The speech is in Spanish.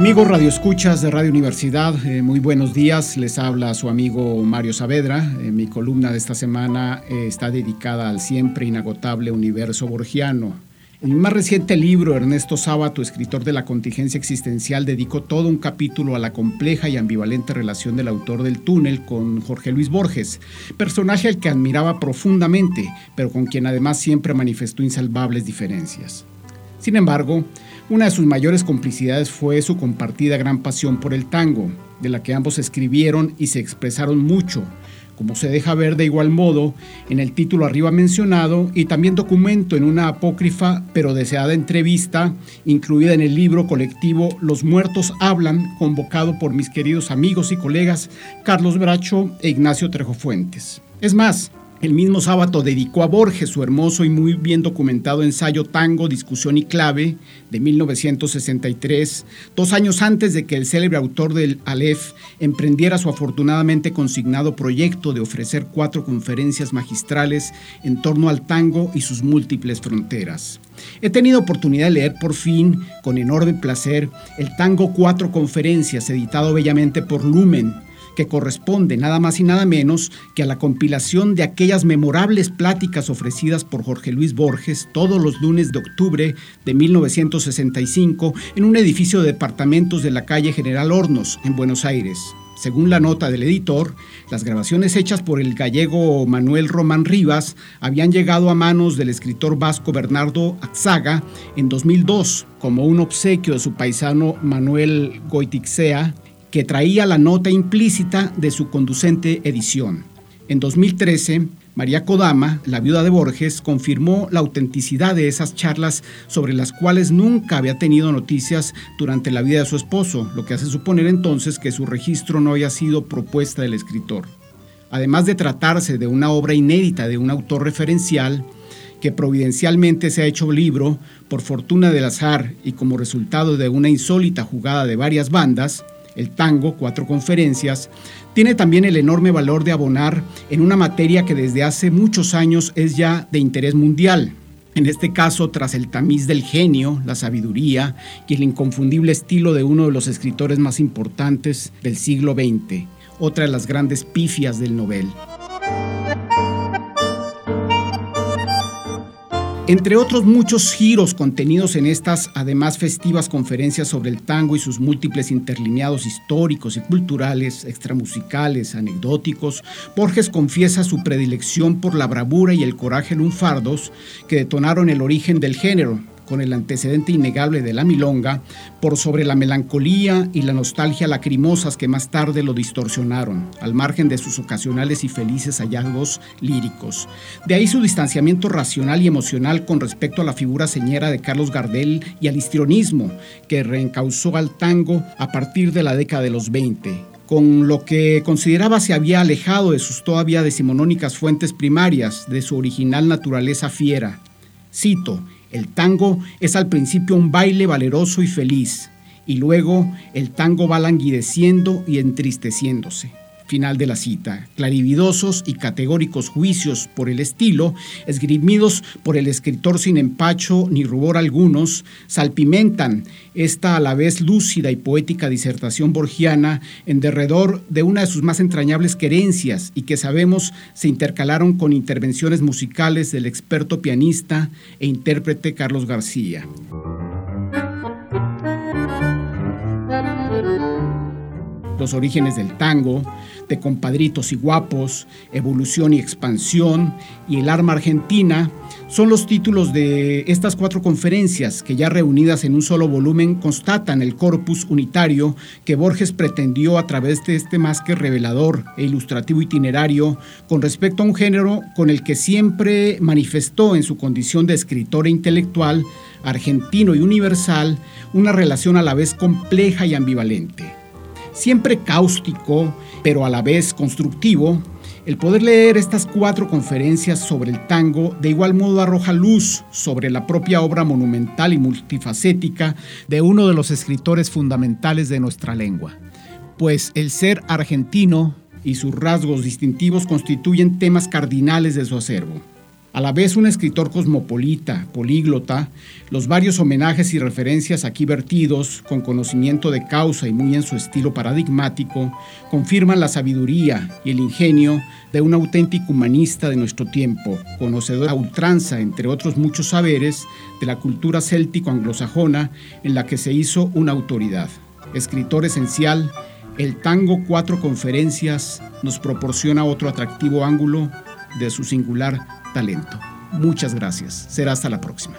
Amigos radioescuchas de Radio Universidad, eh, muy buenos días. Les habla su amigo Mario Saavedra. Eh, mi columna de esta semana eh, está dedicada al siempre inagotable universo borgiano. En mi más reciente libro, Ernesto Sábato, escritor de la contingencia existencial, dedicó todo un capítulo a la compleja y ambivalente relación del autor del túnel con Jorge Luis Borges, personaje al que admiraba profundamente, pero con quien además siempre manifestó insalvables diferencias. Sin embargo, una de sus mayores complicidades fue su compartida gran pasión por el tango, de la que ambos escribieron y se expresaron mucho, como se deja ver de igual modo en el título arriba mencionado y también documento en una apócrifa pero deseada entrevista incluida en el libro colectivo Los Muertos Hablan, convocado por mis queridos amigos y colegas Carlos Bracho e Ignacio Trejo Fuentes. Es más, el mismo sábado dedicó a Borges su hermoso y muy bien documentado ensayo Tango, Discusión y Clave de 1963, dos años antes de que el célebre autor del Aleph emprendiera su afortunadamente consignado proyecto de ofrecer cuatro conferencias magistrales en torno al tango y sus múltiples fronteras. He tenido oportunidad de leer por fin, con enorme placer, el Tango Cuatro Conferencias, editado bellamente por Lumen, que corresponde nada más y nada menos que a la compilación de aquellas memorables pláticas ofrecidas por Jorge Luis Borges todos los lunes de octubre de 1965 en un edificio de departamentos de la calle General Hornos, en Buenos Aires. Según la nota del editor, las grabaciones hechas por el gallego Manuel Román Rivas habían llegado a manos del escritor vasco Bernardo Axaga en 2002 como un obsequio de su paisano Manuel Goitixea que traía la nota implícita de su conducente edición. En 2013, María Kodama, la viuda de Borges, confirmó la autenticidad de esas charlas sobre las cuales nunca había tenido noticias durante la vida de su esposo, lo que hace suponer entonces que su registro no había sido propuesta del escritor. Además de tratarse de una obra inédita de un autor referencial, que providencialmente se ha hecho libro por fortuna del azar y como resultado de una insólita jugada de varias bandas, el tango, cuatro conferencias, tiene también el enorme valor de abonar en una materia que desde hace muchos años es ya de interés mundial. En este caso, tras el tamiz del genio, la sabiduría y el inconfundible estilo de uno de los escritores más importantes del siglo XX, otra de las grandes pifias del Nobel. Entre otros muchos giros contenidos en estas además festivas conferencias sobre el tango y sus múltiples interlineados históricos y culturales, extramusicales, anecdóticos, Borges confiesa su predilección por la bravura y el coraje lunfardos que detonaron el origen del género, con el antecedente innegable de la milonga, por sobre la melancolía y la nostalgia lacrimosas que más tarde lo distorsionaron, al margen de sus ocasionales y felices hallazgos líricos. De ahí su distanciamiento racional y emocional con respecto a la figura señera de Carlos Gardel y al histrionismo que reencausó al tango a partir de la década de los 20, con lo que consideraba se había alejado de sus todavía decimonónicas fuentes primarias, de su original naturaleza fiera. Cito, el tango es al principio un baile valeroso y feliz, y luego el tango va languideciendo y entristeciéndose. Final de la cita. Clarividosos y categóricos juicios por el estilo, esgrimidos por el escritor sin empacho ni rubor algunos, salpimentan esta a la vez lúcida y poética disertación borgiana en derredor de una de sus más entrañables querencias y que sabemos se intercalaron con intervenciones musicales del experto pianista e intérprete Carlos García. Los orígenes del tango, de Compadritos y Guapos, Evolución y Expansión y El Arma Argentina son los títulos de estas cuatro conferencias que ya reunidas en un solo volumen constatan el corpus unitario que Borges pretendió a través de este más que revelador e ilustrativo itinerario con respecto a un género con el que siempre manifestó en su condición de escritor e intelectual argentino y universal una relación a la vez compleja y ambivalente siempre cáustico, pero a la vez constructivo, el poder leer estas cuatro conferencias sobre el tango de igual modo arroja luz sobre la propia obra monumental y multifacética de uno de los escritores fundamentales de nuestra lengua, pues el ser argentino y sus rasgos distintivos constituyen temas cardinales de su acervo. A la vez un escritor cosmopolita, políglota, los varios homenajes y referencias aquí vertidos, con conocimiento de causa y muy en su estilo paradigmático, confirman la sabiduría y el ingenio de un auténtico humanista de nuestro tiempo, conocedor a ultranza, entre otros muchos saberes, de la cultura céltico-anglosajona en la que se hizo una autoridad. Escritor esencial, el tango Cuatro Conferencias nos proporciona otro atractivo ángulo de su singular talento. Muchas gracias. Será hasta la próxima.